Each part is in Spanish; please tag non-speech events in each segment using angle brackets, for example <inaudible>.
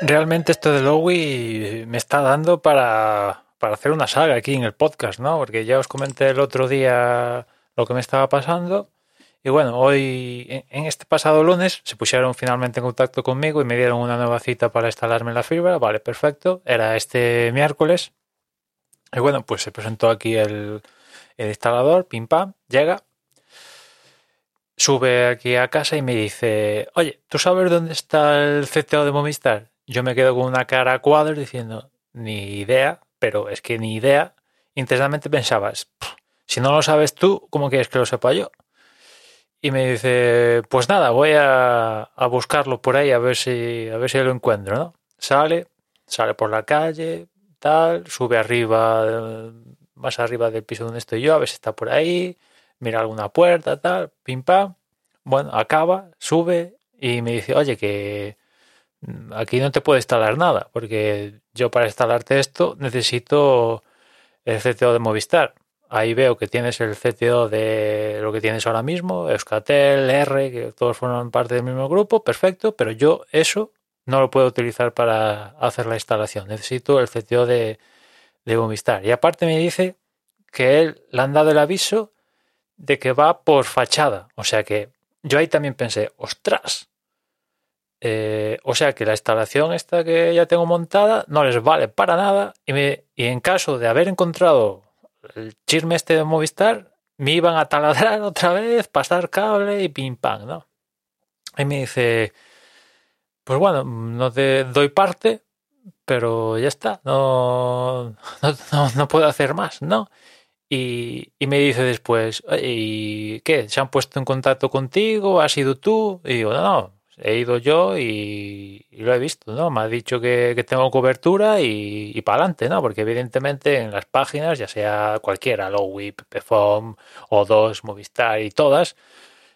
Realmente esto de Lowy me está dando para, para hacer una saga aquí en el podcast, ¿no? Porque ya os comenté el otro día lo que me estaba pasando. Y bueno, hoy, en- este pasado lunes, se pusieron finalmente en contacto conmigo y me dieron una nueva cita para instalarme la fibra. Vale, perfecto. Era este miércoles. Y bueno, pues se presentó aquí el, el instalador, pim pam, llega. Sube aquí a casa y me dice, oye, ¿tú sabes dónde está el CTO de Movistar? Yo me quedo con una cara a cuadros diciendo, ni idea, pero es que ni idea. Intensamente pensabas, "Pff, si no lo sabes tú, ¿cómo quieres que lo sepa yo? Y me dice, pues nada, voy a, a buscarlo por ahí a ver si a ver si lo encuentro, ¿no? Sale, sale por la calle, tal, sube arriba, más arriba del piso donde estoy yo, a ver si está por ahí, mira alguna puerta, tal, pim pam. Bueno, acaba, sube y me dice, oye, que aquí no te puedo instalar nada, porque yo para instalarte esto necesito el CTO de Movistar. Ahí veo que tienes el CTO de lo que tienes ahora mismo, Euskatel, R, que todos forman parte del mismo grupo, perfecto, pero yo eso no lo puedo utilizar para hacer la instalación. Necesito el CTO de, de Movistar. Y aparte me dice que él le han dado el aviso de que va por fachada. O sea que yo ahí también pensé, ostras. Eh, o sea que la instalación esta que ya tengo montada no les vale para nada y, me, y en caso de haber encontrado el chisme este de Movistar, me iban a taladrar <laughs> otra vez, pasar cable y pim pam, ¿no? Y me dice, pues bueno, no te doy parte, pero ya está, no, no, no, no puedo hacer más, ¿no? Y, y me dice después, "Oye, ¿y qué? ¿Se han puesto en contacto contigo? ¿Has ido tú? Y digo, no, no, he ido yo y, lo he visto, ¿no? Me ha dicho que, tengo cobertura y, para adelante, ¿no? Porque evidentemente en las páginas, ya sea cualquiera, Lowy, Pepefom, O2, Movistar y todas,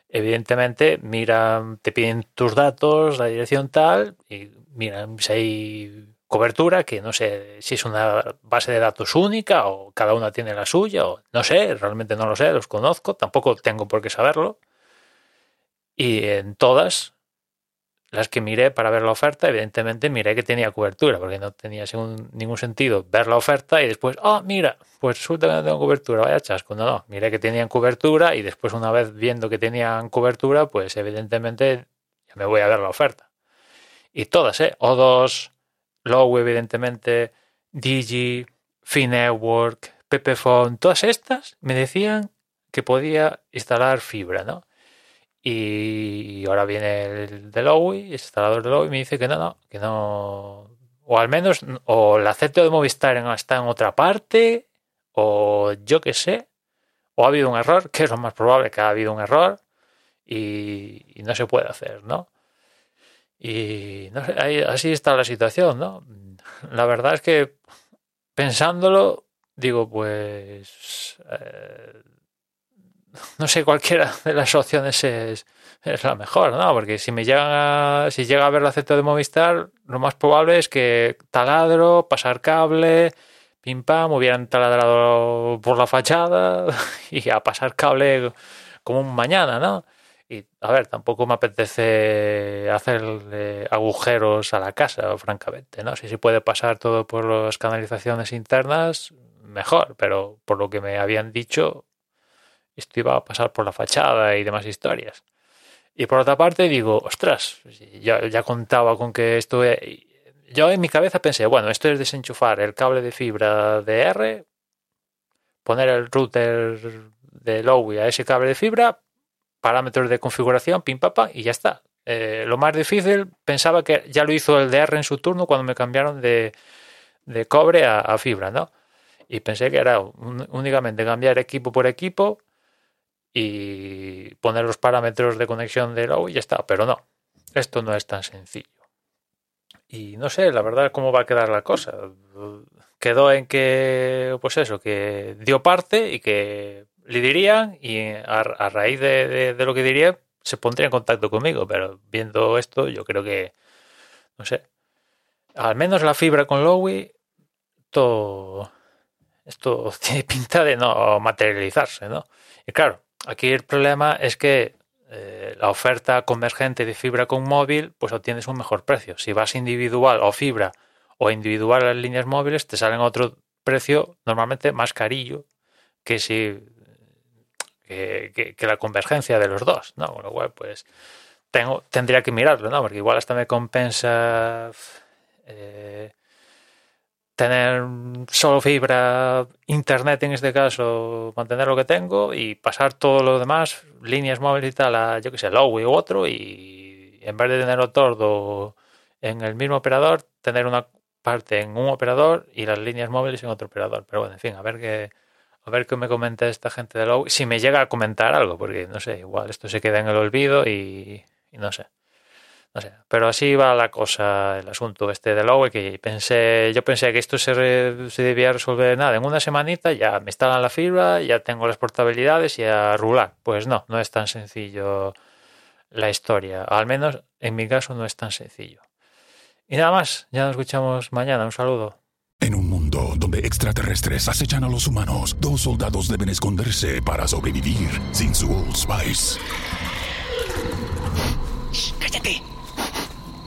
evidentemente miran, te piden tus datos, la dirección tal, y miran si hay cobertura, que no sé si es una base de datos única o cada una tiene la suya, o no sé, realmente no lo sé, los conozco, tampoco tengo por qué saberlo. Y en todas las que miré para ver la oferta, evidentemente miré que tenía cobertura, porque no tenía ningún sentido ver la oferta y después, ah, mira, pues resulta que no tengo cobertura, vaya chasco. No, no, miré que tenían cobertura y después una vez viendo que tenían cobertura, pues evidentemente ya me voy a ver la oferta. Y todas, ¿eh? O2, Low, evidentemente, Digi, Finetwork, Pepephone, todas estas me decían que podía instalar fibra, ¿no? Y ahora viene el de Lowy, el instalador de Lowy, y me dice que no, no, que no. O al menos, o la CTO de Movistar está en otra parte, o yo qué sé, o ha habido un error, que es lo más probable que ha habido un error, y, y no se puede hacer, ¿no? Y no sé, ahí- así está la situación, ¿no? La verdad es que pensándolo, digo, pues. eh, no sé, cualquiera de las opciones es, es la mejor, ¿no? Porque si me llega, si llega a ver la Z de Movistar, lo más probable es que taladro, pasar cable, pim pam, hubieran taladrado por la fachada <laughs> y a pasar cable como un mañana, ¿no? Y a ver, tampoco me apetece hacerle agujeros a la casa, francamente, ¿no? Si se puede pasar todo por las canalizaciones internas, mejor, pero por lo que me habían dicho, esto iba a pasar por la fachada y demás historias. Y por otra parte digo, ostras, ya, ya contaba con que esto... Yo en mi cabeza pensé, bueno, esto es desenchufar el cable de fibra de R, poner el router de Lowy a ese cable de fibra, parámetros de configuración, pim papa, y ya está. Eh, lo más difícil, pensaba que ya lo hizo el DR en su turno cuando me cambiaron de, de cobre a, fibra, ¿no? Y pensé que era únicamente cambiar equipo por equipo y poner los parámetros de conexión de y ya está. Pero no, esto no es tan sencillo. Y no sé, la verdad, cómo va a quedar la cosa. Quedó en que, pues eso, que dio parte y que le dirían y a, raíz de, lo que diría se pondría en contacto conmigo. Pero viendo esto, yo creo que, no sé, al menos la fibra con Lowy, todo, esto <laughs> tiene pinta de no materializarse, ¿no? Y claro, aquí el problema es que eh, la oferta convergente de fibra con móvil, pues obtienes un mejor precio. Si vas individual o fibra o individual a las líneas móviles, te salen otro precio normalmente más carillo que si que, la convergencia de los dos, ¿no? Con lo cual, pues tengo, tendría que mirarlo, ¿no? Porque igual hasta me compensa eh, tener solo fibra, internet en este caso, mantener lo que tengo y pasar todo lo demás, líneas móviles y tal, a yo que sé, Lowy u otro y en vez de tenerlo todo en el mismo operador, tener una parte en un operador y las líneas móviles en otro operador. Pero bueno, en fin, a ver qué, a ver qué me comenta esta gente de Lowy, si me llega a comentar algo, porque no sé, igual esto se queda en el olvido y no sé. Pero así va la cosa, el asunto este de Lowe, que pensé, yo pensé que esto se, se, debía resolver nada, en una semanita ya me instalan la fibra, ya tengo las portabilidades y a rular. Pues no, no es tan sencillo la historia, al menos en mi caso no es tan sencillo. Y nada más, ya nos escuchamos mañana, un saludo. En un mundo donde extraterrestres acechan a los humanos, dos soldados deben esconderse para sobrevivir sin su Old Spice. ¡Cállate!